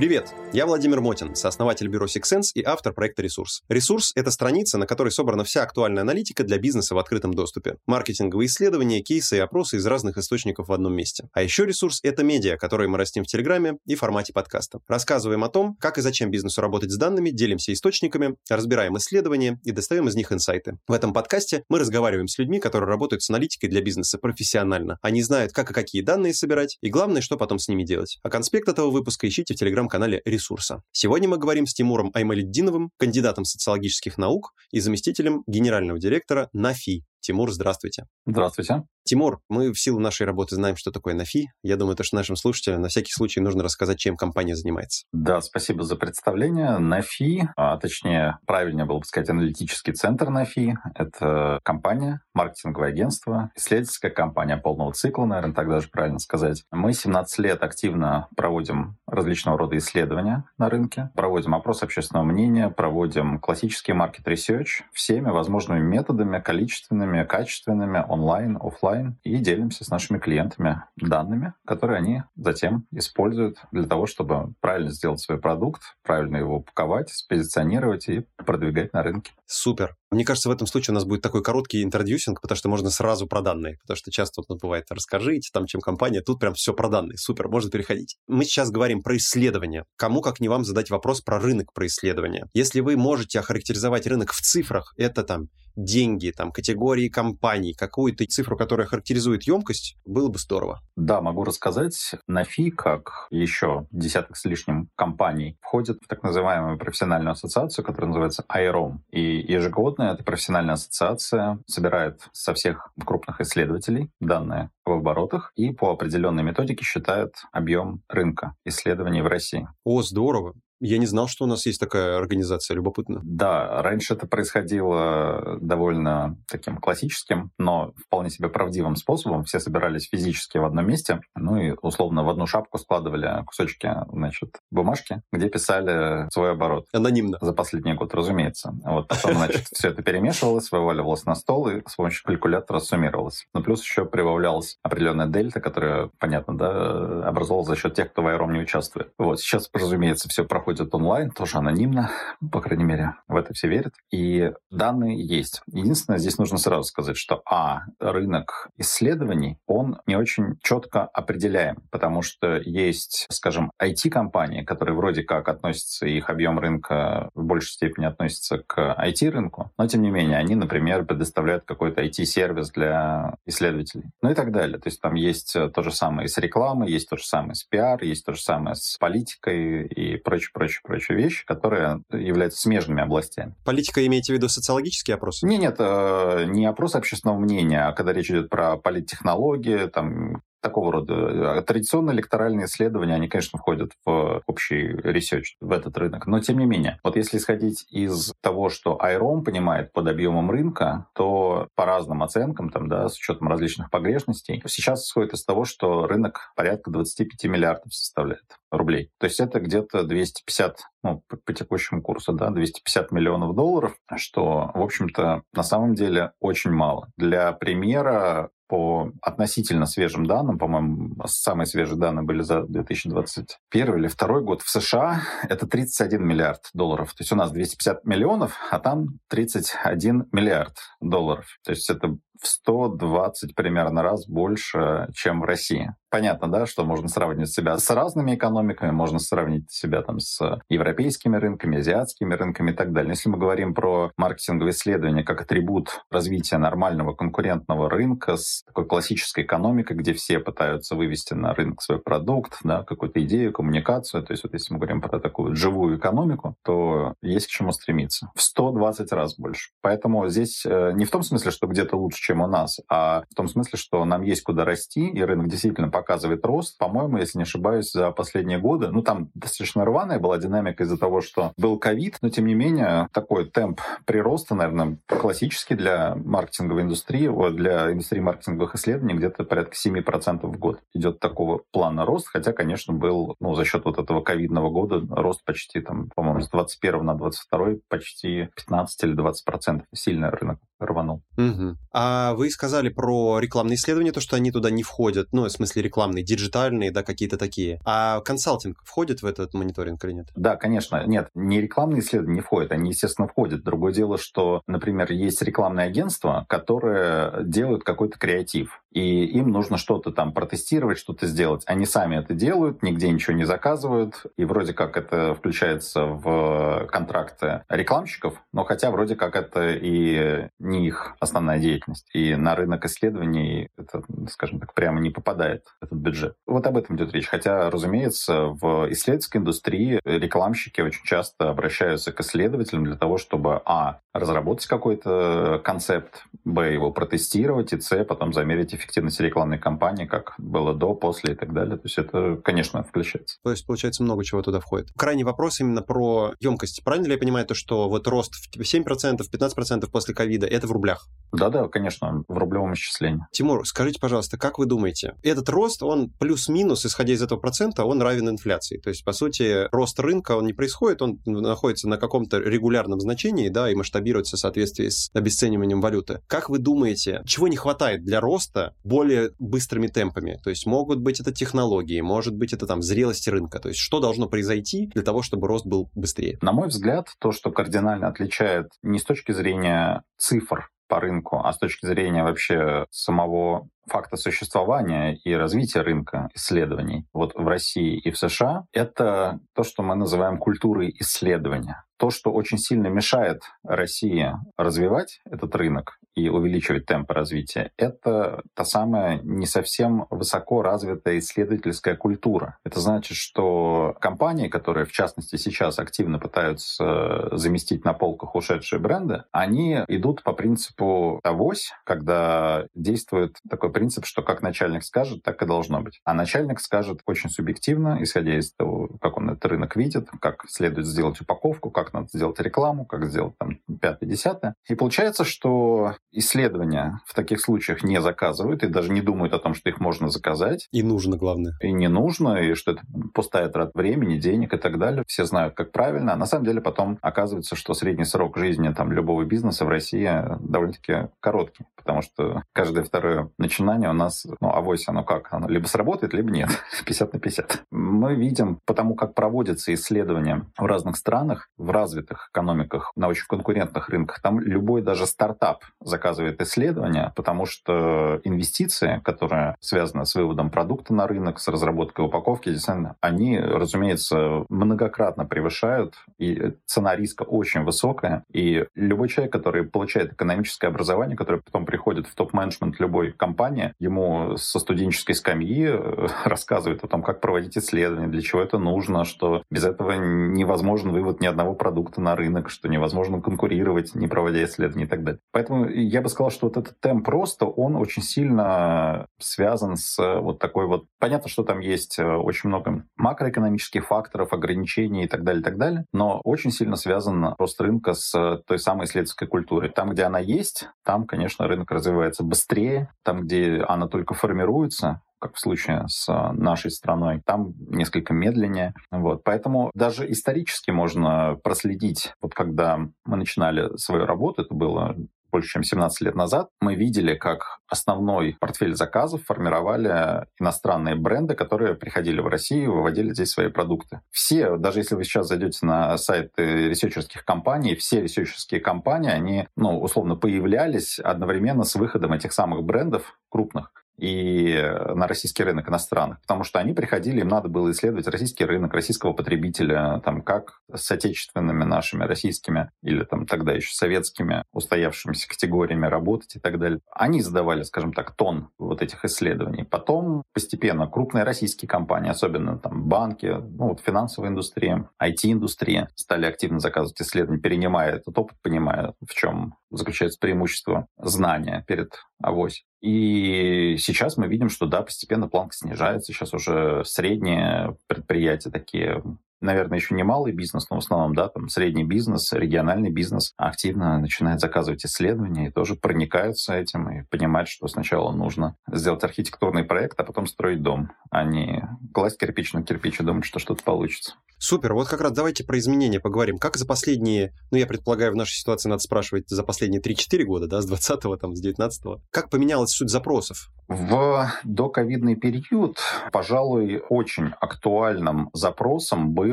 Привет! Я Владимир Мотин, сооснователь бюро Sixsense и автор проекта «Ресурс». «Ресурс» — это страница, на которой собрана вся актуальная аналитика для бизнеса в открытом доступе. Маркетинговые исследования, кейсы и опросы из разных источников в одном месте. А еще «Ресурс» — это медиа, которые мы растим в Телеграме и формате подкаста. Рассказываем о том, как и зачем бизнесу работать с данными, делимся источниками, разбираем исследования и достаем из них инсайты. В этом подкасте мы разговариваем с людьми, которые работают с аналитикой для бизнеса профессионально. Они знают, как и какие данные собирать, и главное, что потом с ними делать. А конспект этого выпуска ищите в телеграм-канале «Ресурса». Сегодня мы говорим с Тимуром Аймалиддиновым, кандидатом социологических наук и заместителем генерального директора НАФИ. Тимур, здравствуйте. Здравствуйте. Тимур, мы в силу нашей работы знаем, что такое НАФИ. Я думаю, то, что нашим слушателям на всякий случай нужно рассказать, чем компания занимается. Да, спасибо за представление. НАФИ, а точнее, правильнее было бы сказать, аналитический центр НАФИ. Это компания, маркетинговое агентство, исследовательская компания полного цикла, наверное, так даже правильно сказать. Мы 17 лет активно проводим различного рода исследования на рынке, проводим опрос общественного мнения, проводим классический market research всеми возможными методами, количественными, качественными, онлайн, офлайн и делимся с нашими клиентами данными, которые они затем используют для того, чтобы правильно сделать свой продукт, правильно его упаковать, спозиционировать и продвигать на рынке. Супер. Мне кажется, в этом случае у нас будет такой короткий интродюсинг, потому что можно сразу про данные. Потому что часто вот бывает, расскажите там, чем компания, тут прям все про данные. Супер, можно переходить. Мы сейчас говорим про исследования. Кому, как не вам, задать вопрос про рынок, про исследования. Если вы можете охарактеризовать рынок в цифрах, это там деньги, там, категории компаний, какую-то цифру, которая характеризует емкость, было бы здорово. Да, могу рассказать. Нафи, как еще десяток с лишним компаний, входит в так называемую профессиональную ассоциацию, которая называется IROM. И ежегодно эта профессиональная ассоциация собирает со всех крупных исследователей данные в оборотах и по определенной методике считает объем рынка исследований в России. О, здорово. Я не знал, что у нас есть такая организация, любопытно. Да, раньше это происходило довольно таким классическим, но вполне себе правдивым способом. Все собирались физически в одном месте, ну и условно в одну шапку складывали кусочки, значит, бумажки, где писали свой оборот. Анонимно. За последний год, разумеется. Вот потом, значит, все это перемешивалось, вываливалось на стол и с помощью калькулятора суммировалось. Но плюс еще прибавлялась определенная дельта, которая, понятно, да, образовалась за счет тех, кто в Айром не участвует. Вот сейчас, разумеется, все проходит проходит онлайн, тоже анонимно, по крайней мере, в это все верят. И данные есть. Единственное, здесь нужно сразу сказать, что, а, рынок исследований, он не очень четко определяем, потому что есть, скажем, IT-компании, которые вроде как относятся, их объем рынка в большей степени относится к IT-рынку, но тем не менее они, например, предоставляют какой-то IT-сервис для исследователей, ну и так далее. То есть там есть то же самое с рекламой, есть то же самое с пиар, есть то же самое с политикой и прочее, прочие, прочие вещи, которые являются смежными областями. Политика имеете в виду социологические опросы? Нет, нет, э, не опрос общественного мнения, а когда речь идет про политтехнологии, там, такого рода а традиционные электоральные исследования, они, конечно, входят в общий research, в этот рынок. Но тем не менее, вот если исходить из того, что ОИРОМ понимает под объемом рынка, то по разным оценкам, там, да, с учетом различных погрешностей, сейчас исходит из того, что рынок порядка 25 миллиардов составляет рублей. То есть это где-то 250, ну, по, по текущему курсу, да, 250 миллионов долларов, что, в общем-то, на самом деле очень мало. Для примера, по относительно свежим данным, по-моему, самые свежие данные были за 2021 или 2022 год, в США это 31 миллиард долларов. То есть у нас 250 миллионов, а там 31 миллиард долларов. То есть это в 120 примерно раз больше, чем в России. Понятно, да, что можно сравнивать себя с разными экономиками, можно сравнить себя там с европейскими рынками, азиатскими рынками и так далее. Если мы говорим про маркетинговые исследования как атрибут развития нормального конкурентного рынка с такой классической экономикой, где все пытаются вывести на рынок свой продукт, да, какую-то идею, коммуникацию, то есть вот если мы говорим про такую живую экономику, то есть к чему стремиться. В 120 раз больше. Поэтому здесь э, не в том смысле, что где-то лучше, чем у нас, а в том смысле, что нам есть куда расти, и рынок действительно показывает рост. По-моему, если не ошибаюсь, за последние годы, ну там достаточно рваная была динамика из-за того, что был ковид, но тем не менее такой темп прироста, наверное, классический для маркетинговой индустрии, для индустрии маркетинговых исследований где-то порядка 7% в год идет такого плана рост, хотя, конечно, был ну, за счет вот этого ковидного года рост почти, там, по-моему, с 21 на 22 почти 15 или 20% сильно рынок рванул. Угу. А вы сказали про рекламные исследования, то, что они туда не входят, ну, в смысле рекламные, диджитальные, да, какие-то такие. А консалтинг входит в этот мониторинг или нет? Да, конечно. Нет, не рекламные исследования не входят, они, естественно, входят. Другое дело, что, например, есть рекламные агентства, которые делают какой-то креатив и им нужно что-то там протестировать, что-то сделать. Они сами это делают, нигде ничего не заказывают, и вроде как это включается в контракты рекламщиков, но хотя вроде как это и не их основная деятельность. И на рынок исследований это, скажем так, прямо не попадает этот бюджет. Вот об этом идет речь. Хотя, разумеется, в исследовательской индустрии рекламщики очень часто обращаются к исследователям для того, чтобы, а, разработать какой-то концепт, б, его протестировать, и, с, потом замерить эффективность рекламной кампании, как было до, после и так далее. То есть это, конечно, включается. То есть, получается, много чего туда входит. Крайний вопрос именно про емкость. Правильно ли я понимаю то, что вот рост в 7%, 15% после ковида, это в рублях? Да-да, конечно, в рублевом исчислении. Тимур, скажите, пожалуйста, как вы думаете, этот рост, он плюс-минус, исходя из этого процента, он равен инфляции? То есть, по сути, рост рынка, он не происходит, он находится на каком-то регулярном значении, да, и масштабируется в соответствии с обесцениванием валюты. Как вы думаете, чего не хватает для роста более быстрыми темпами? То есть, могут быть это технологии, может быть это там зрелости рынка. То есть, что должно произойти для того, чтобы рост был быстрее? На мой взгляд, то, что кардинально отличает не с точки зрения цифр по рынку, а с точки зрения вообще самого факта существования и развития рынка исследований вот в России и в США, это то, что мы называем культурой исследования. То, что очень сильно мешает России развивать этот рынок, и увеличивать темпы развития, это та самая не совсем высоко развитая исследовательская культура. Это значит, что компании, которые в частности сейчас активно пытаются заместить на полках ушедшие бренды, они идут по принципу авось, когда действует такой принцип, что как начальник скажет, так и должно быть. А начальник скажет очень субъективно, исходя из того, как он этот рынок видит, как следует сделать упаковку, как надо сделать рекламу, как сделать там пятое-десятое. И получается, что исследования в таких случаях не заказывают и даже не думают о том, что их можно заказать. И нужно, главное. И не нужно, и что это пустая трата времени, денег и так далее. Все знают, как правильно. А на самом деле потом оказывается, что средний срок жизни там, любого бизнеса в России довольно-таки короткий, потому что каждое второе начинание у нас, ну, авось оно как? Оно либо сработает, либо нет. 50 на 50. Мы видим, потому как проводятся исследования в разных странах, в развитых экономиках, на очень конкурентных рынках, там любой даже стартап заказывает исследования, потому что инвестиции, которые связаны с выводом продукта на рынок, с разработкой упаковки, дизайна, они, разумеется, многократно превышают, и цена риска очень высокая. И любой человек, который получает экономическое образование, который потом приходит в топ-менеджмент любой компании, ему со студенческой скамьи рассказывают о том, как проводить исследования, для чего это нужно, что без этого невозможен вывод ни одного продукта на рынок, что невозможно конкурировать, не проводя исследования и так далее. Поэтому я бы сказал, что вот этот темп роста, он очень сильно связан с э, вот такой вот... Понятно, что там есть э, очень много макроэкономических факторов, ограничений и так далее, и так далее, но очень сильно связан рост рынка с той самой исследовательской культурой. Там, где она есть, там, конечно, рынок развивается быстрее. Там, где она только формируется, как в случае с нашей страной, там несколько медленнее. Вот. Поэтому даже исторически можно проследить, вот когда мы начинали свою работу, это было больше чем 17 лет назад, мы видели, как основной портфель заказов формировали иностранные бренды, которые приходили в Россию и выводили здесь свои продукты. Все, даже если вы сейчас зайдете на сайты ресерчерских компаний, все ресерчерские компании, они, ну, условно, появлялись одновременно с выходом этих самых брендов крупных и на российский рынок иностранных, потому что они приходили, им надо было исследовать российский рынок, российского потребителя, там, как с отечественными нашими российскими или там тогда еще советскими устоявшимися категориями работать и так далее. Они задавали, скажем так, тон вот этих исследований. Потом постепенно крупные российские компании, особенно там банки, ну вот финансовая индустрия, IT-индустрия стали активно заказывать исследования, перенимая этот опыт, понимая, в чем заключается преимущество знания перед авось. И сейчас мы видим, что да, постепенно планка снижается. Сейчас уже средние предприятия такие наверное, еще не малый бизнес, но в основном, да, там средний бизнес, региональный бизнес активно начинает заказывать исследования и тоже проникаются этим и понимать, что сначала нужно сделать архитектурный проект, а потом строить дом. а не класть кирпич на кирпич и думать, что что-то получится. Супер. Вот как раз давайте про изменения поговорим. Как за последние, ну, я предполагаю, в нашей ситуации надо спрашивать за последние 3-4 года, да, с 20-го, там, с 19-го. Как поменялась суть запросов? В доковидный период, пожалуй, очень актуальным запросом был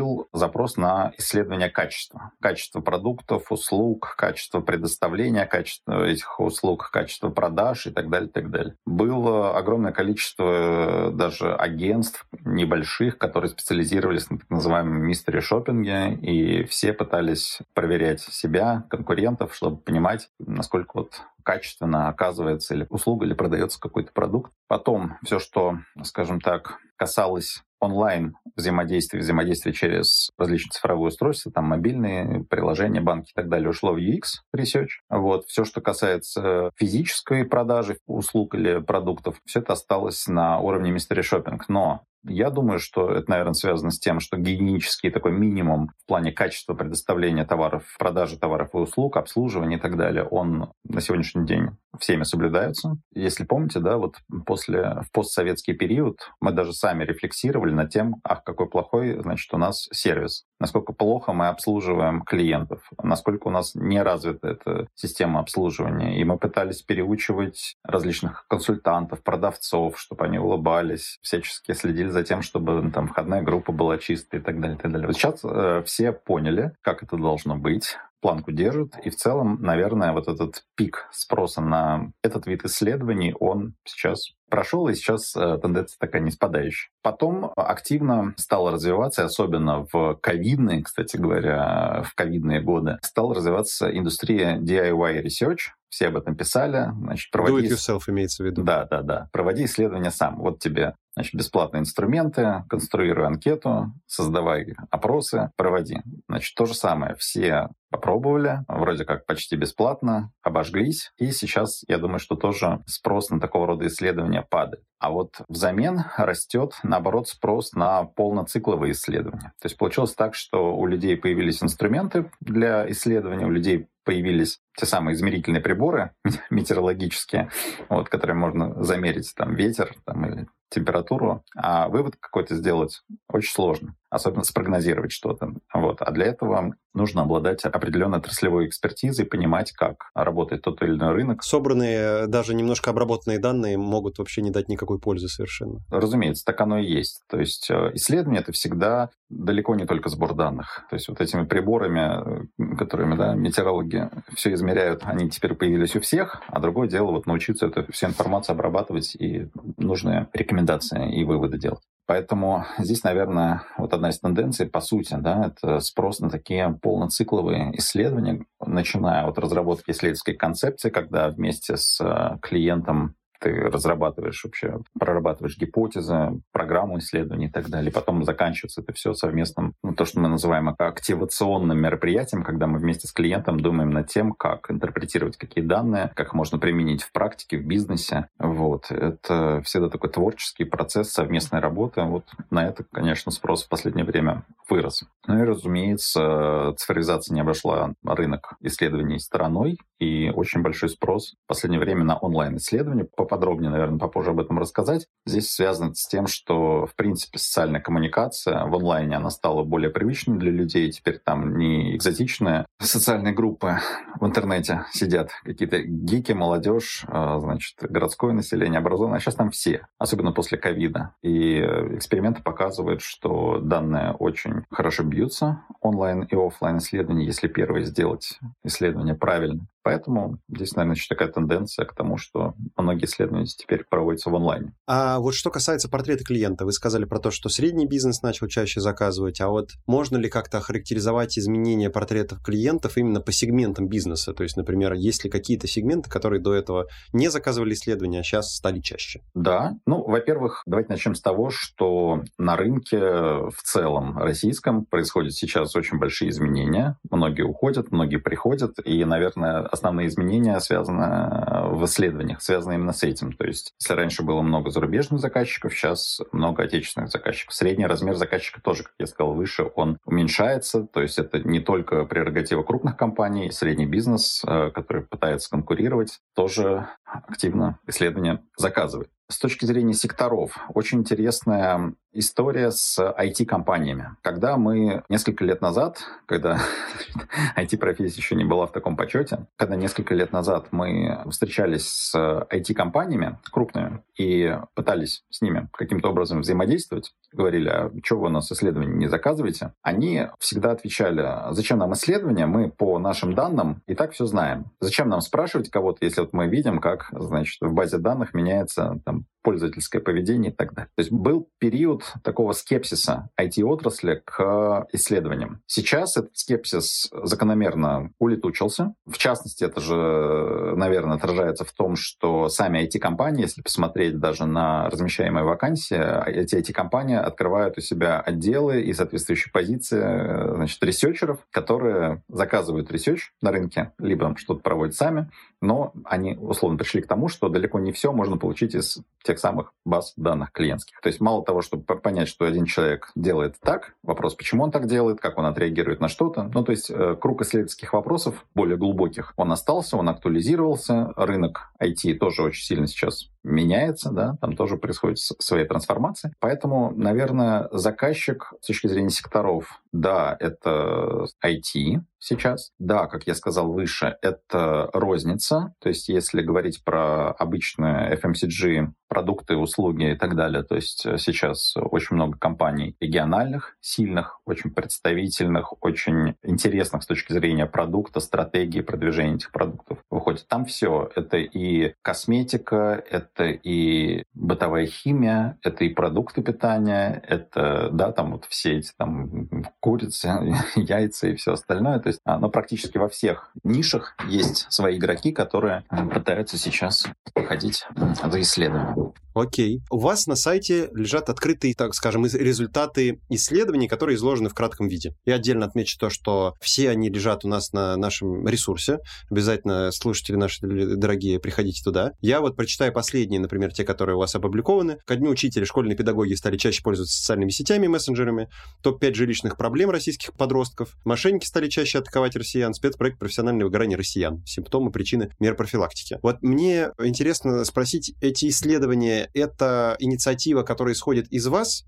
запрос на исследование качества. Качество продуктов, услуг, качество предоставления качество этих услуг, качество продаж и так далее, так далее. Было огромное количество даже агентств небольших, которые специализировались на так называемом мистере шопинге, и все пытались проверять себя, конкурентов, чтобы понимать, насколько вот качественно оказывается или услуга, или продается какой-то продукт. Потом все, что, скажем так, касалось онлайн взаимодействия, взаимодействия через различные цифровые устройства, там мобильные приложения, банки и так далее, ушло в UX Research. Вот. Все, что касается физической продажи услуг или продуктов, все это осталось на уровне Mystery Shopping. Но я думаю, что это, наверное, связано с тем, что гигиенический такой минимум в плане качества предоставления товаров, продажи товаров и услуг, обслуживания и так далее, он на сегодняшний день всеми соблюдается. Если помните, да, вот после, в постсоветский период мы даже сами рефлексировали над тем, ах, какой плохой, значит, у нас сервис, насколько плохо мы обслуживаем клиентов, насколько у нас не развита эта система обслуживания. И мы пытались переучивать различных консультантов, продавцов, чтобы они улыбались, всячески следили за тем, чтобы ну, там входная группа была чистая и так далее. И так далее. Вот сейчас э, все поняли, как это должно быть планку держит. И в целом, наверное, вот этот пик спроса на этот вид исследований, он сейчас прошел, и сейчас э, тенденция такая не спадающая. Потом активно стало развиваться, особенно в ковидные, кстати говоря, в ковидные годы, стала развиваться индустрия DIY research, все об этом писали. Значит, проводи... Do it yourself имеется в виду. Да, да, да. Проводи исследования сам. Вот тебе значит, бесплатные инструменты, конструируй анкету, создавай опросы, проводи. Значит, то же самое. Все попробовали, вроде как почти бесплатно, обожглись, и сейчас, я думаю, что тоже спрос на такого рода исследования падает. А вот взамен растет, наоборот, спрос на полноцикловые исследования. То есть получилось так, что у людей появились инструменты для исследования, у людей появились те самые измерительные приборы метеорологические, вот, которые можно замерить там ветер там, или температуру, а вывод какой-то сделать очень сложно, особенно спрогнозировать что-то. Вот. А для этого нужно обладать определенной отраслевой экспертизой, понимать, как работает тот или иной рынок. Собранные, даже немножко обработанные данные могут вообще не дать никакой пользы совершенно. Разумеется, так оно и есть. То есть э, исследование — это всегда далеко не только сбор данных. То есть вот этими приборами, э, которыми да, метеорологи все измеряют, они теперь появились у всех, а другое дело вот научиться эту всю информацию обрабатывать и нужные рекомендации и выводы делать. Поэтому здесь, наверное, вот одна из тенденций, по сути, да, это спрос на такие полноцикловые исследования, начиная от разработки исследовательской концепции, когда вместе с э, клиентом ты разрабатываешь вообще, прорабатываешь гипотезы, программу исследований и так далее. Потом заканчивается это все совместным, то, что мы называем активационным мероприятием, когда мы вместе с клиентом думаем над тем, как интерпретировать какие данные, как можно применить в практике, в бизнесе. Вот. Это всегда такой творческий процесс совместной работы. Вот на это, конечно, спрос в последнее время вырос. Ну и, разумеется, цифровизация не обошла рынок исследований стороной, и очень большой спрос в последнее время на онлайн-исследования. Поподробнее, наверное, попозже об этом рассказать. Здесь связано с тем, что, в принципе, социальная коммуникация в онлайне, она стала более привычной для людей. Теперь там не экзотичные социальные группы в интернете сидят, какие-то гики, молодежь, а, значит, городское население, образованное. А сейчас там все, особенно после ковида. И эксперименты показывают, что данные очень хорошо бьются, онлайн и офлайн исследования, если первое сделать исследование правильно. Поэтому здесь, наверное, еще такая тенденция к тому, что многие исследования теперь проводятся в онлайне. А вот что касается портрета клиента, вы сказали про то, что средний бизнес начал чаще заказывать, а вот можно ли как-то охарактеризовать изменения портретов клиентов именно по сегментам бизнеса? То есть, например, есть ли какие-то сегменты, которые до этого не заказывали исследования, а сейчас стали чаще? Да. Ну, во-первых, давайте начнем с того, что на рынке в целом российском происходят сейчас очень большие изменения. Многие уходят, многие приходят, и, наверное, основные изменения связаны э, в исследованиях, связаны именно с этим. То есть, если раньше было много зарубежных заказчиков, сейчас много отечественных заказчиков. Средний размер заказчика тоже, как я сказал выше, он уменьшается. То есть, это не только прерогатива крупных компаний, средний бизнес, э, который пытается конкурировать, тоже активно исследования заказывает. С точки зрения секторов, очень интересная история с IT-компаниями. Когда мы несколько лет назад, когда IT-профессия еще не была в таком почете, когда несколько лет назад мы встречались с IT-компаниями крупными и пытались с ними каким-то образом взаимодействовать, говорили, а что вы у нас исследования не заказываете, они всегда отвечали, зачем нам исследования, мы по нашим данным и так все знаем. Зачем нам спрашивать кого-то, если вот мы видим, как, значит, в базе данных меняется там, them. Пользовательское поведение и так далее. То есть был период такого скепсиса IT-отрасли к исследованиям. Сейчас этот скепсис закономерно улетучился. В частности, это же, наверное, отражается в том, что сами IT-компании, если посмотреть даже на размещаемые вакансии, эти IT-компании открывают у себя отделы и соответствующие позиции значит, researcher ов, которые заказывают research на рынке, либо что-то проводят сами, но они условно пришли к тому, что далеко не все можно получить из тех самых баз данных клиентских. То есть мало того, чтобы понять, что один человек делает так, вопрос, почему он так делает, как он отреагирует на что-то. Ну, то есть э, круг исследовательских вопросов более глубоких, он остался, он актуализировался. Рынок IT тоже очень сильно сейчас меняется, да, там тоже происходит свои трансформации. Поэтому, наверное, заказчик с точки зрения секторов, да, это IT, сейчас. Да, как я сказал выше, это розница. То есть если говорить про обычные FMCG, продукты, услуги и так далее, то есть э, сейчас очень много компаний региональных, сильных, очень представительных, очень интересных с точки зрения продукта, стратегии продвижения этих продуктов выходит. Там все. Это и косметика, это и бытовая химия, это и продукты питания, это, да, там вот все эти там курицы, яйца и все остальное. То есть, а, но практически во всех нишах есть свои игроки, которые э, пытаются сейчас выходить за исследования. Окей. У вас на сайте лежат открытые, так скажем, результаты исследований, которые изложены в кратком виде. Я отдельно отмечу то, что все они лежат у нас на нашем ресурсе. Обязательно, слушатели наши дорогие, приходите туда. Я вот прочитаю последние, например, те, которые у вас опубликованы. Ко дню учителя школьные педагоги стали чаще пользоваться социальными сетями и мессенджерами. Топ-5 жилищных проблем российских подростков. Мошенники стали чаще атаковать россиян. Спецпроект профессиональное выгорание россиян. Симптомы, причины, мер профилактики. Вот мне интересно спросить, эти исследования — это инициатива, которая исходит из вас,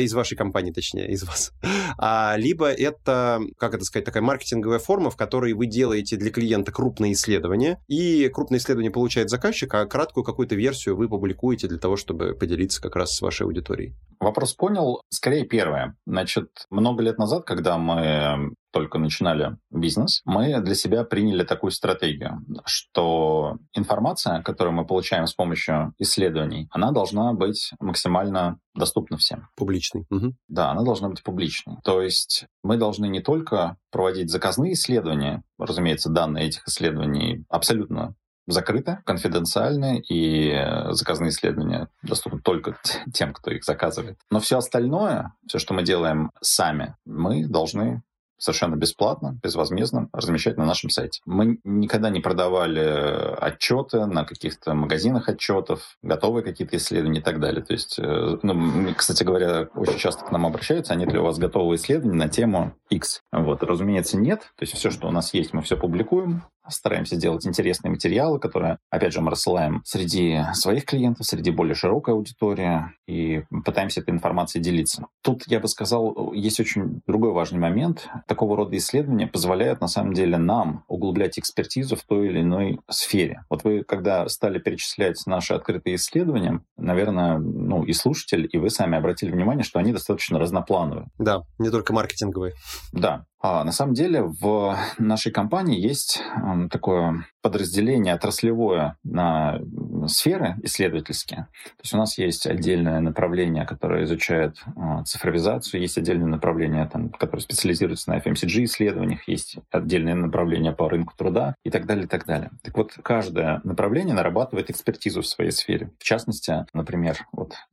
из вашей компании, точнее, из вас. А, либо это, как это сказать, такая маркетинговая форма, в которой вы делаете для клиента крупные исследования, и крупное исследование получает заказчик, а краткую какую-то версию вы публикуете для того, чтобы поделиться как раз с вашей аудиторией. Вопрос понял. Скорее первое. Значит, много лет назад, когда мы только начинали бизнес, мы для себя приняли такую стратегию, что информация, которую мы получаем с помощью исследований, она должна быть максимально доступна всем. Публичной. Угу. Да, она должна быть публичной. То есть мы должны не только проводить заказные исследования, разумеется, данные этих исследований абсолютно закрыты, конфиденциальны, и заказные исследования доступны только тем, кто их заказывает. Но все остальное, все, что мы делаем сами, мы должны совершенно бесплатно, безвозмездно размещать на нашем сайте. Мы никогда не продавали отчеты на каких-то магазинах отчетов, готовые какие-то исследования и так далее. То есть, э, ну, кстати говоря, очень часто к нам обращаются, а нет ли у вас готового исследования на тему X? Вот, разумеется, нет. То есть все, что у нас есть, мы все публикуем стараемся делать интересные материалы, которые, опять же, мы рассылаем среди своих клиентов, среди более широкой аудитории и пытаемся этой информацией делиться. Тут, я бы сказал, есть очень другой важный момент. Такого рода исследования позволяют, на самом деле, нам углублять экспертизу в той или иной сфере. Вот вы, когда стали перечислять наши открытые исследования, наверное, ну, и слушатель, и вы сами обратили внимание, что они достаточно разноплановые. Да, не только маркетинговые. Да, на самом деле в нашей компании есть такое подразделение отраслевое на сферы исследовательские. То есть у нас есть отдельное направление, которое изучает э, цифровизацию, есть отдельное направление, там, которое специализируется на FMCG-исследованиях, есть отдельное направление по рынку труда и так далее, и так далее. Так вот, каждое направление нарабатывает экспертизу в своей сфере. В частности, например,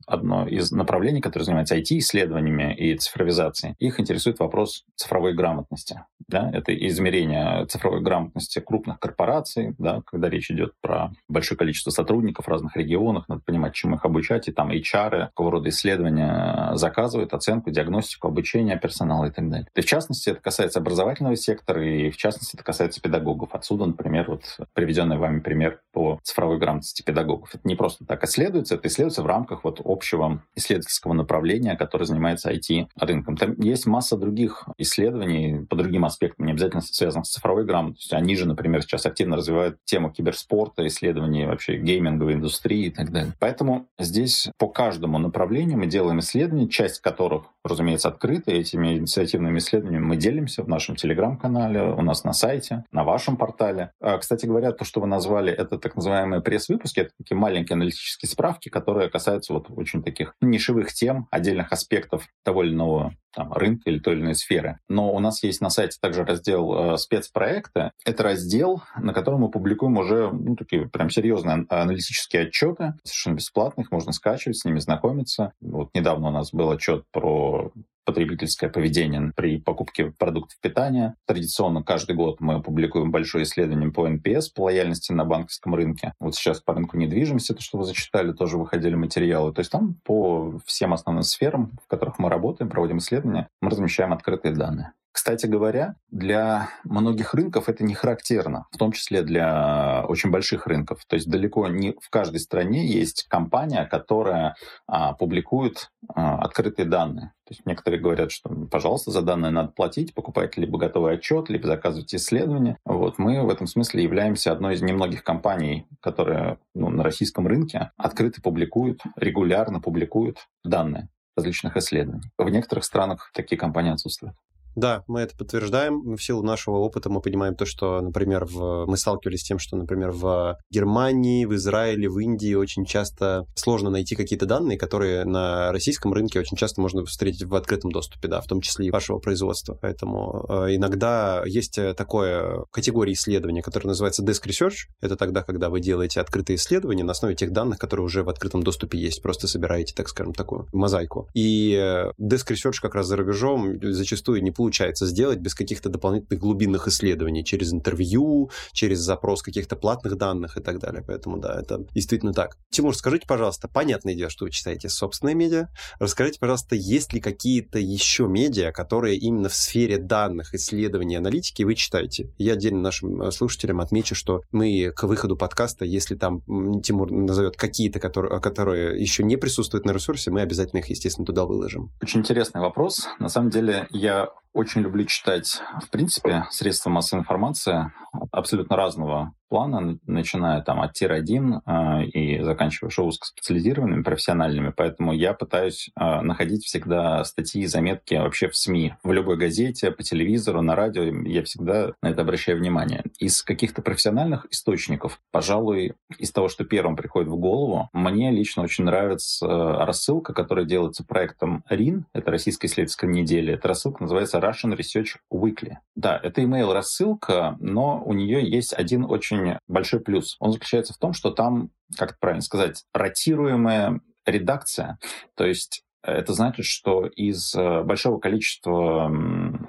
одно из направлений, которое занимается IT-исследованиями и цифровизацией, их интересует вопрос цифровой грамотности. Да? Это измерение цифровой грамотности крупных корпораций, да, когда речь идет про большое количество сотрудников, в разных регионах, надо понимать, чему их обучать, и там HR, какого рода исследования заказывают, оценку, диагностику, обучение персонала и так далее. И в частности, это касается образовательного сектора, и в частности, это касается педагогов. Отсюда, например, вот приведенный вами пример по цифровой грамотности педагогов. Это не просто так исследуется, это исследуется в рамках вот общего исследовательского направления, которое занимается IT-рынком. Там есть масса других исследований по другим аспектам, не обязательно связанных с цифровой грамотностью. Они же, например, сейчас активно развивают тему киберспорта, исследований вообще гейминговой индустрии и так далее. Поэтому здесь по каждому направлению мы делаем исследования, часть которых, разумеется, открыты. Этими инициативными исследованиями мы делимся в нашем телеграм-канале, у нас на сайте, на вашем портале. А, кстати говоря, то, что вы назвали, это так называемые пресс-выпуски, это такие маленькие аналитические справки, которые касаются вот очень таких нишевых тем, отдельных аспектов того или иного там, рынка или той или иной сферы. Но у нас есть на сайте также раздел э, спецпроекты. Это раздел, на котором мы публикуем уже ну, такие прям серьезные аналитические отчеты, совершенно бесплатных, можно скачивать, с ними знакомиться. Вот недавно у нас был отчет про потребительское поведение при покупке продуктов питания. Традиционно каждый год мы публикуем большое исследование по NPS, по лояльности на банковском рынке. Вот сейчас по рынку недвижимости, то, что вы зачитали, тоже выходили материалы. То есть там по всем основным сферам, в которых мы работаем, проводим исследования, мы размещаем открытые данные. Кстати говоря, для многих рынков это не характерно, в том числе для очень больших рынков. То есть далеко не в каждой стране есть компания, которая а, публикует а, открытые данные. То есть некоторые говорят, что, пожалуйста, за данные надо платить, покупайте либо готовый отчет, либо заказывайте исследования. Вот мы в этом смысле являемся одной из немногих компаний, которые ну, на российском рынке открыто публикуют, регулярно публикуют данные различных исследований. В некоторых странах такие компании отсутствуют. Да, мы это подтверждаем. В силу нашего опыта мы понимаем то, что, например, в... мы сталкивались с тем, что, например, в Германии, в Израиле, в Индии очень часто сложно найти какие-то данные, которые на российском рынке очень часто можно встретить в открытом доступе, да, в том числе и вашего производства. Поэтому э, иногда есть э, такое категория исследования, которая называется Desk Research. Это тогда, когда вы делаете открытые исследования на основе тех данных, которые уже в открытом доступе есть. Просто собираете, так скажем, такую мозаику. И э, Desk Research как раз за рубежом зачастую не получается сделать без каких-то дополнительных глубинных исследований, через интервью, через запрос каких-то платных данных и так далее. Поэтому, да, это действительно так. Тимур, скажите, пожалуйста, понятное дело, что вы читаете собственные медиа. Расскажите, пожалуйста, есть ли какие-то еще медиа, которые именно в сфере данных, исследований, аналитики вы читаете? Я отдельно нашим э, слушателям отмечу, что мы к выходу подкаста, если там Тимур назовет какие-то, которые, которые еще не присутствуют на ресурсе, мы обязательно их, естественно, туда выложим. Очень интересный вопрос. На самом деле, я очень люблю читать, в принципе, средства массовой информации абсолютно разного плана, начиная там от тир-1 э, и заканчивая шоу узкоспециализированными, профессиональными. Поэтому я пытаюсь э, находить всегда статьи и заметки вообще в СМИ, в любой газете, по телевизору, на радио. Я всегда на это обращаю внимание. Из каких-то профессиональных источников, пожалуй, из того, что первым приходит в голову, мне лично очень нравится э, рассылка, которая делается проектом РИН, это Российская исследовательская неделя. Эта рассылка называется Russian Research Weekly. Да, это email рассылка но у нее есть один очень очень большой плюс. Он заключается в том, что там, как правильно сказать, ротируемая редакция. То есть э, это значит, что из э, большого количества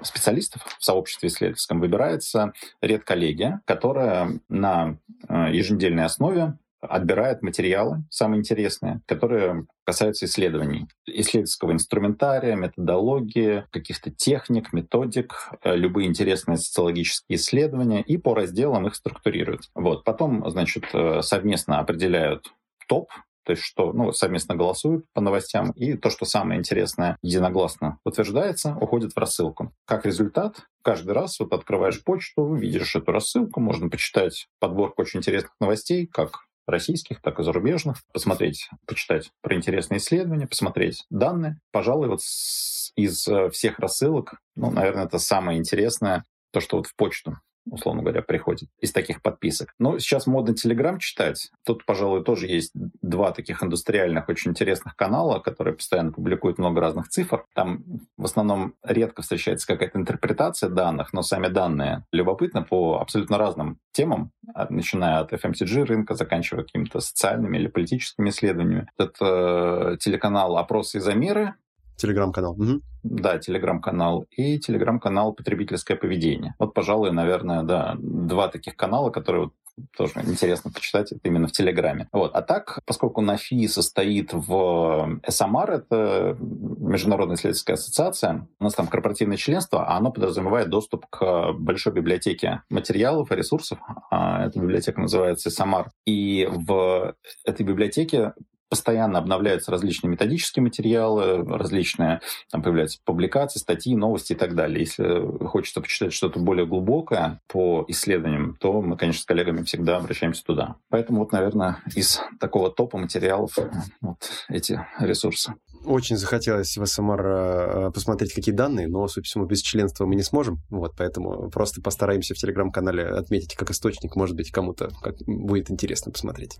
специалистов в сообществе исследовательском выбирается редколлегия, которая на э, еженедельной основе отбирает материалы, самые интересные, которые касаются исследований, исследовательского инструментария, методологии, каких-то техник, методик, э, любые интересные социологические исследования, и по разделам их структурируют. Вот. Потом, значит, э, совместно определяют топ то есть что ну, совместно голосуют по новостям, и то, что самое интересное, единогласно утверждается, уходит в рассылку. Как результат, каждый раз вот открываешь почту, видишь эту рассылку, можно почитать подборку очень интересных новостей, как российских, так и зарубежных, посмотреть, почитать про интересные исследования, посмотреть данные. Пожалуй, вот из э, всех рассылок, ну, наверное, это самое интересное, то, что вот в почту условно говоря, приходит из таких подписок. Но сейчас модно Телеграм читать. Тут, пожалуй, тоже есть два таких индустриальных, очень интересных канала, которые постоянно публикуют много разных цифр. Там в основном редко встречается какая-то интерпретация данных, но сами данные любопытны по абсолютно разным темам, начиная от FMCG рынка, заканчивая какими-то социальными или политическими исследованиями. Это телеканал «Опросы и замеры», Телеграм-канал. Угу. Да, телеграм-канал и телеграм-канал «Потребительское поведение». Вот, пожалуй, наверное, да, два таких канала, которые тоже интересно почитать это именно в Телеграме. Вот. А так, поскольку НАФИ состоит в СМР, это Международная исследовательская ассоциация, у нас там корпоративное членство, а оно подразумевает доступ к большой библиотеке материалов и ресурсов. А эта библиотека называется СМР. И в этой библиотеке постоянно обновляются различные методические материалы, различные, там появляются публикации, статьи, новости и так далее. Если хочется почитать что-то более глубокое по исследованиям, то мы, конечно, с коллегами всегда обращаемся туда. Поэтому вот, наверное, из такого топа материалов вот эти ресурсы. Очень захотелось в СМР э, посмотреть, какие данные, но, судя по всему, без членства мы не сможем. Вот, поэтому просто постараемся в Телеграм-канале отметить как источник. Может быть, кому-то будет интересно посмотреть.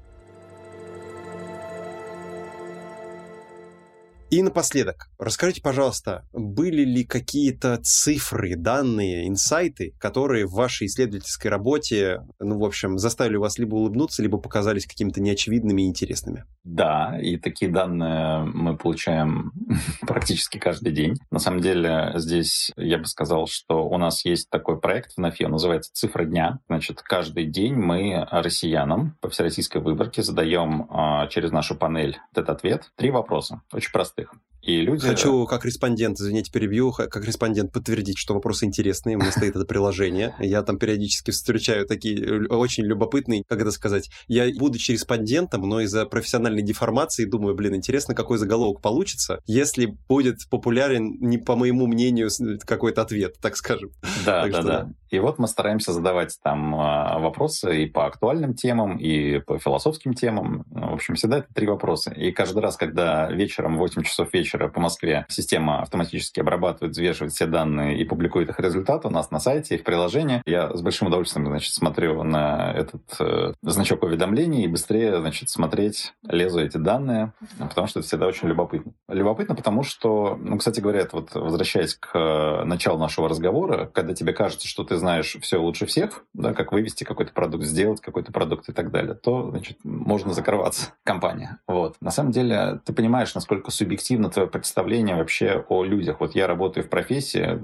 И напоследок, расскажите, пожалуйста, были ли какие-то цифры, данные, инсайты, которые в вашей исследовательской работе, ну, в общем, заставили вас либо улыбнуться, либо показались какими-то неочевидными и интересными? Да, и такие данные мы получаем практически каждый день. На самом деле, здесь я бы сказал, что у нас есть такой проект в НАФИ, он называется «Цифра дня». Значит, каждый день мы россиянам по всероссийской выборке задаем а, через нашу панель этот ответ три вопроса, очень простые простых. И люди... Хочу как респондент, извините, перебью, как респондент подтвердить, что вопросы интересные. У меня стоит это приложение. Я там периодически встречаю такие очень любопытные, как это сказать, я, будучи респондентом, но из-за профессиональной деформации думаю, блин, интересно, какой заголовок получится, если будет популярен, не по моему мнению, какой-то ответ, так скажем. Да, так да, что... да. И вот мы стараемся задавать там а, вопросы и по актуальным темам, и по философским темам. В общем, всегда это три вопроса. И каждый раз, когда вечером в 8 часов вечера вечера по Москве система автоматически обрабатывает, взвешивает все данные и публикует их результаты у нас на сайте и в приложении. Я с большим удовольствием, значит, смотрю на этот э, значок уведомлений и быстрее, значит, смотреть, лезу эти данные, потому что это всегда очень любопытно. Любопытно, потому что, ну, кстати говоря, вот возвращаясь к э, началу нашего разговора, когда тебе кажется, что ты знаешь все лучше всех, да, как вывести какой-то продукт, сделать какой-то продукт и так далее, то, значит, можно закрываться компания. Вот. На самом деле, ты понимаешь, насколько субъективно твое представление вообще о людях. Вот я работаю в профессии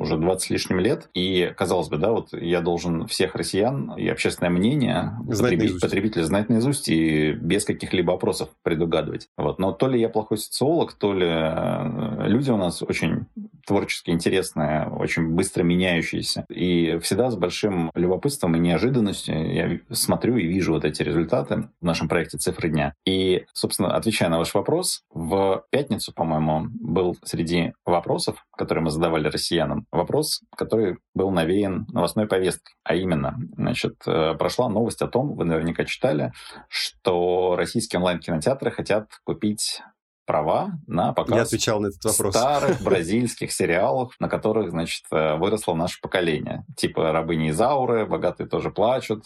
уже 20 с лишним лет, и, казалось бы, да, вот я должен всех россиян и общественное мнение знать потребитель, потребителя знать наизусть и без каких-либо опросов предугадывать. Вот. Но то ли я плохой социолог, то ли э, люди у нас очень творчески интересные, очень быстро меняющиеся. И всегда с большим любопытством и неожиданностью я смотрю и вижу вот эти результаты в нашем проекте «Цифры дня». И, собственно, отвечая на ваш вопрос, в пятницу, по-моему, был среди вопросов, которые мы задавали россиянам, вопрос, который был навеян новостной повесткой. А именно, значит, э, прошла новость о том, вы наверняка читали, что российские онлайн-кинотеатры хотят купить права на показ Я отвечал на этот вопрос. старых бразильских сериалов, на которых, значит, э, выросло наше поколение. Типа «Рабыни Изауры», «Богатые тоже плачут»,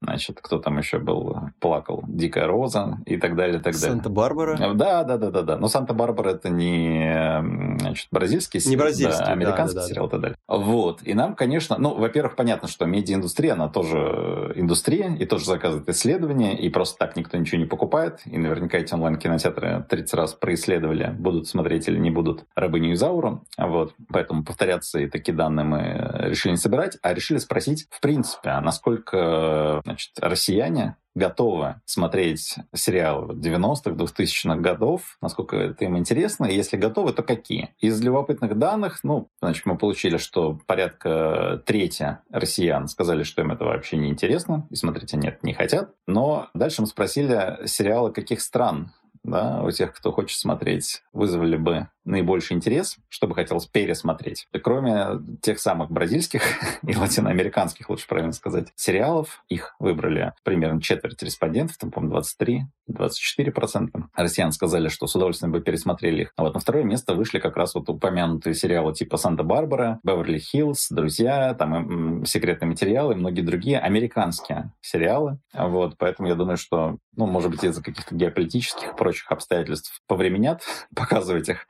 значит, кто там еще был, плакал, «Дикая роза» и так далее, и так далее. «Санта-Барбара»? Да, да, да, да, да. Но «Санта-Барбара» это не, значит, бразильский сериал. Не бразильский, да, американский да, да, сериал и так далее. Вот. И нам, конечно, ну, во-первых, понятно, что медиаиндустрия, она тоже индустрия, и тоже заказывает исследования, и просто так никто ничего не покупает, и наверняка эти онлайн-кинотеатры 30 раз происследовали, будут смотреть или не будут рабыню Изауру. Вот. Поэтому повторяться и такие данные мы решили не собирать, а решили спросить, в принципе, а насколько значит, россияне готовы смотреть сериалы 90-х, 2000-х годов, насколько это им интересно, и если готовы, то какие. Из любопытных данных, ну, значит, мы получили, что порядка трети россиян сказали, что им это вообще не интересно, и смотреть они это не хотят. Но дальше мы спросили сериалы каких стран да, у тех, кто хочет смотреть, вызвали бы наибольший интерес, что бы хотелось пересмотреть. Кроме тех самых бразильских и латиноамериканских, лучше правильно сказать, сериалов, их выбрали примерно четверть респондентов, там, по-моему, 23 24%. Россиян сказали, что с удовольствием бы пересмотрели их. А вот на второе место вышли как раз вот упомянутые сериалы типа «Санта-Барбара», «Беверли-Хиллз», «Друзья», там «Секретные материалы» и многие другие американские сериалы. Вот, поэтому я думаю, что, ну, может быть, из-за каких-то геополитических прочих обстоятельств повременят показывать их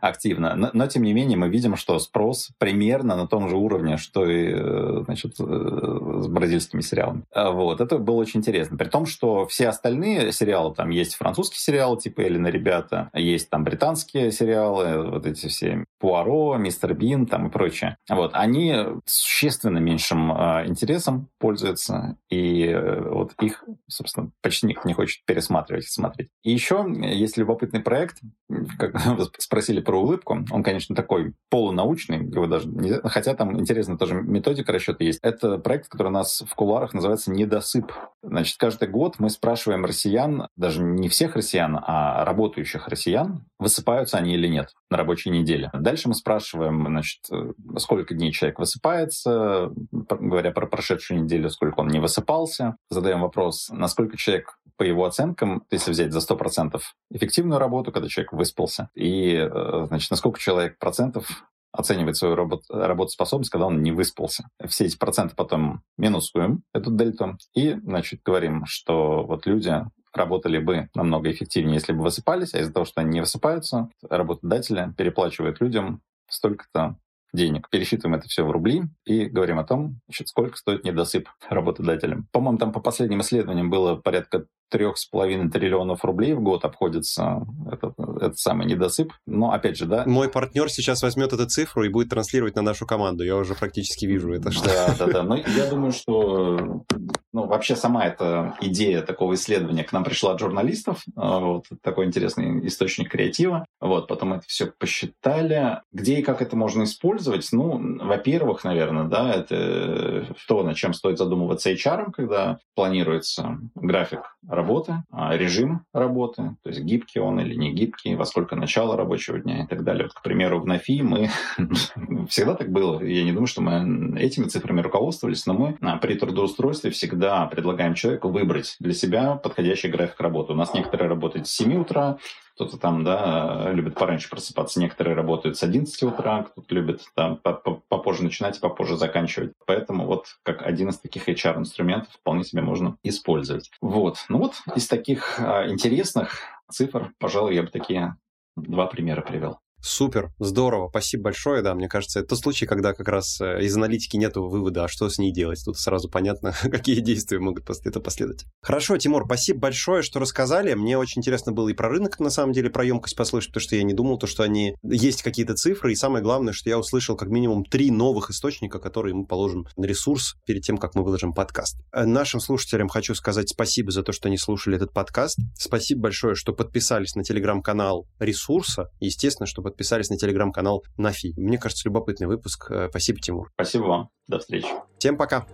активно. Но, но, тем не менее, мы видим, что спрос примерно на том же уровне, что и э, значит, э, с бразильскими сериалами. А вот. Это было очень интересно. При том, что все остальные сериалы, там есть французские сериалы, типа «Эллина, ребята», есть там британские сериалы, вот эти все «Пуаро», «Мистер Бин» там и прочее. Вот. Они существенно меньшим э, интересом пользуются, и э, вот их, собственно, почти никто не хочет пересматривать и смотреть. И еще есть любопытный проект, как вы про улыбку, он, конечно, такой полунаучный, его даже не... хотя там интересно тоже методика расчета есть. Это проект, который у нас в кулуарах называется «Недосып». Значит, каждый год мы спрашиваем россиян, даже не всех россиян, а работающих россиян, высыпаются они или нет на рабочей неделе. Дальше мы спрашиваем, значит, сколько дней человек высыпается, говоря про прошедшую неделю, сколько он не высыпался. Задаем вопрос, насколько человек по его оценкам, если взять за 100% эффективную работу, когда человек выспался, и, значит, насколько человек процентов оценивает свою работ, работоспособность, когда он не выспался. Все эти проценты потом минусуем, эту дельту, и, значит, говорим, что вот люди работали бы намного эффективнее, если бы высыпались, а из-за того, что они не высыпаются, работодатели переплачивают людям столько-то денег. Пересчитываем это все в рубли и говорим о том, значит, сколько стоит недосып работодателям. По-моему, там по последним исследованиям было порядка трех с половиной триллионов рублей в год обходится этот, этот самый недосып. Но опять же, да. Мой партнер сейчас возьмет эту цифру и будет транслировать на нашу команду. Я уже практически вижу это. Что... Да, да, да. Но я думаю, что ну, вообще сама эта идея такого исследования к нам пришла от журналистов. А, вот такой интересный источник креатива. Вот, потом это все посчитали. Где и как это можно использовать? Ну, во-первых, наверное, да, это то, над чем стоит задумываться HR, когда планируется график работы, а, режим работы, то есть гибкий он или не гибкий, во сколько начало рабочего дня и так далее. Вот, к примеру, в НАФИ мы всегда так было. Я не думаю, что мы этими цифрами руководствовались, но мы а, при трудоустройстве всегда предлагаем человеку выбрать для себя подходящий график работы. У нас некоторые работают с 7 утра, кто-то там, да, любит пораньше просыпаться, некоторые работают с 11 утра, кто-то любит там попозже начинать, попозже заканчивать. Поэтому вот как один из таких HR-инструментов вполне себе можно использовать. Вот. Ну вот из таких а, интересных цифр, пожалуй, я бы такие два примера привел. Супер, здорово, спасибо большое, да, мне кажется, это тот случай, когда как раз э, из аналитики нет вывода, а что с ней делать. Тут сразу понятно, какие действия могут после этого последовать. Хорошо, Тимур, спасибо большое, что рассказали. Мне очень интересно было и про рынок, на самом деле, про емкость послушать, потому что я не думал, то, что они есть какие-то цифры, и самое главное, что я услышал как минимум три новых источника, которые мы положим на ресурс перед тем, как мы выложим подкаст. Э, нашим слушателям хочу сказать спасибо за то, что они слушали этот подкаст. Спасибо большое, что подписались на телеграм-канал ресурса. Естественно, что подписались на телеграм-канал Нафи. Мне кажется, любопытный выпуск. Э, спасибо, Тимур. Спасибо вам. До встречи. Всем пока.